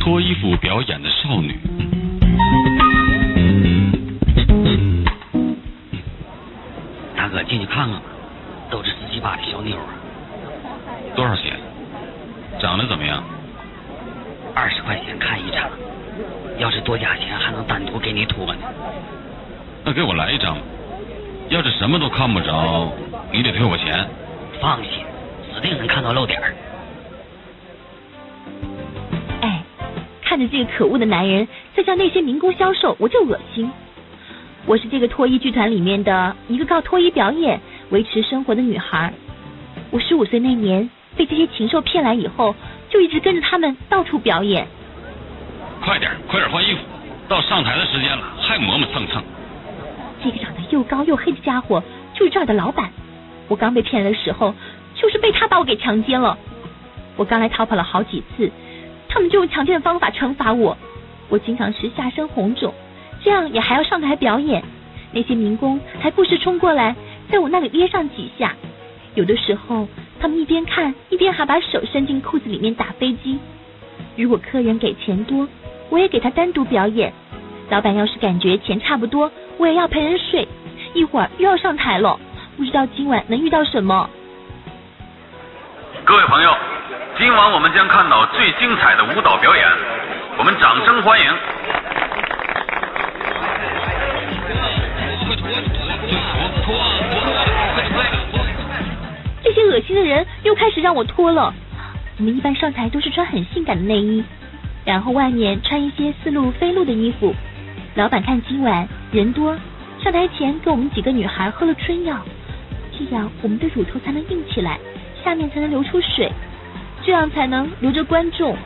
脱衣服表演的少女。大哥，进去看看吧，都是十七八的小妞啊。多少钱？长得怎么样？二十块钱看一场，要是多加钱还能单独给你脱呢。那给我来一张。要是什么都看不着，你得退我钱。放心，指定能看到露点儿。看着这个可恶的男人在向那些民工销售，我就恶心。我是这个脱衣剧团里面的一个靠脱衣表演维持生活的女孩。我十五岁那年被这些禽兽骗来以后，就一直跟着他们到处表演。快点，快点换衣服，到上台的时间了，还磨磨蹭蹭。这个长得又高又黑的家伙就是这儿的老板。我刚被骗来的时候，就是被他把我给强奸了。我刚来逃跑了好几次，他们就用强奸的方法惩罚我。我经常是下身红肿，这样也还要上台表演。那些民工还不时冲过来，在我那里捏上几下。有的时候，他们一边看一边还把手伸进裤子里面打飞机。如果客人给钱多，我也给他单独表演。老板要是感觉钱差不多，我也要陪人睡。一会儿又要上台了，不知道今晚能遇到什么。各位朋友，今晚我们将看到最精彩的舞蹈表演，我们掌声欢迎。这些恶心的人又开始让我脱了。我们一般上台都是穿很性感的内衣，然后外面穿一些似露非露的衣服。老板看今晚人多，上台前给我们几个女孩喝了春药，这样我们的乳头才能硬起来，下面才能流出水，这样才能留着观众。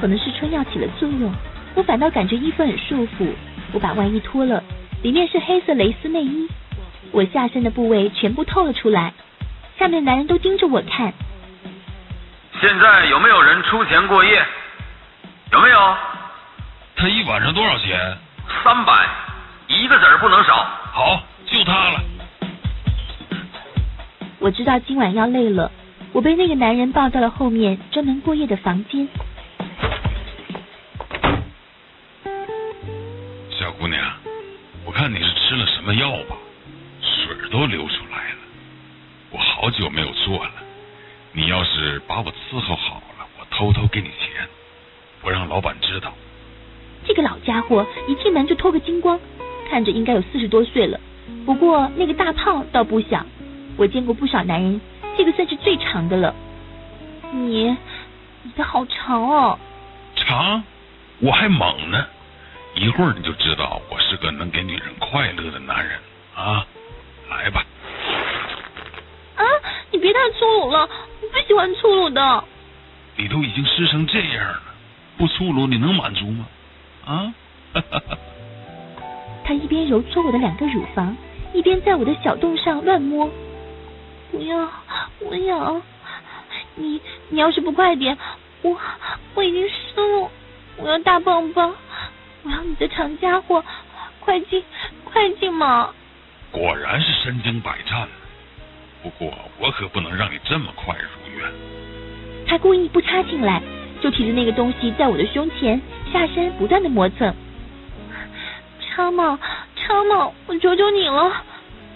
可能是春药起了作用，我反倒感觉衣服很束缚。我把外衣脱了，里面是黑色蕾丝内衣，我下身的部位全部透了出来。下面男人都盯着我看。现在有没有人出钱过夜？有没有？他一晚上多少钱？三百，一个子儿不能少。好，就他了。我知道今晚要累了，我被那个男人抱到了后面专门过夜的房间。小姑娘，我看你是吃了什么药吧，水都流出来了。我好久没有做了，你要是把我伺候好了，我偷偷给你钱，不让老板知道。这个老家伙一进门就脱个精光，看着应该有四十多岁了，不过那个大炮倒不小。我见过不少男人，这个算是最长的了。你，你的好长哦。长？我还猛呢，一会儿你就知道我是个能给女人快乐的男人啊！来吧。啊！你别太粗鲁了，我不喜欢粗鲁的。你都已经湿成这样了，不粗鲁你能满足吗？啊！他一边揉搓我的两个乳房，一边在我的小洞上乱摸。不要，我要！你你要是不快点，我我已经湿了。我要大棒棒，我要你的长家伙，快进快进嘛！果然是身经百战，不过我可不能让你这么快如愿。他故意不插进来，就提着那个东西在我的胸前下身不断的磨蹭。插嘛插嘛，我求求你了！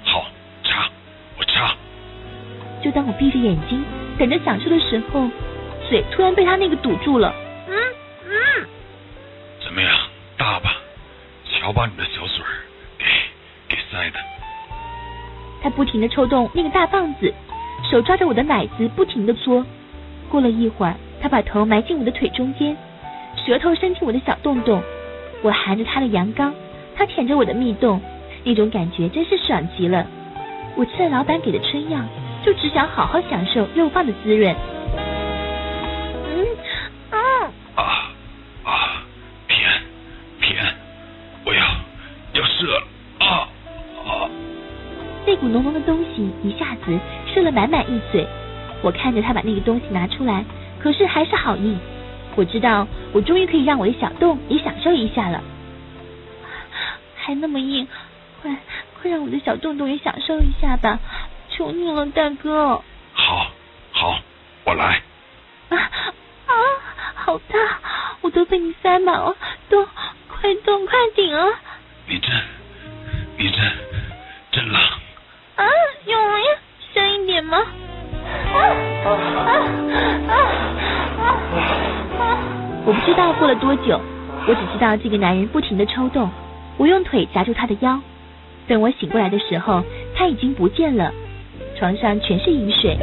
好，插，我插。就当我闭着眼睛等着享受的时候，嘴突然被他那个堵住了。嗯嗯。怎么样，大吧？瞧把你的小嘴儿给给塞的。他不停的抽动那个大棒子，手抓着我的奶子不停的搓。过了一会儿，他把头埋进我的腿中间，舌头伸进我的小洞洞。我含着他的阳刚，他舔着我的蜜洞，那种感觉真是爽极了。我吃了老板给的春药。就只想好好享受肉棒的滋润。嗯啊啊啊！偏偏，我要要射了啊啊！那股浓浓的东西一下子射了满满一嘴。我看着他把那个东西拿出来，可是还是好硬。我知道我我终于可以让我的小洞也享受一下了。还那么硬，快快让我的小洞洞也享受一下吧，求你了，大哥。好，好，我来。啊啊，好大，我都被你塞满了，洞，快动，快顶啊！你真，你真，真冷。啊，有人呀，深一点吗？道过了多久，我只知道这个男人不停的抽动。我用腿夹住他的腰，等我醒过来的时候，他已经不见了，床上全是雨水。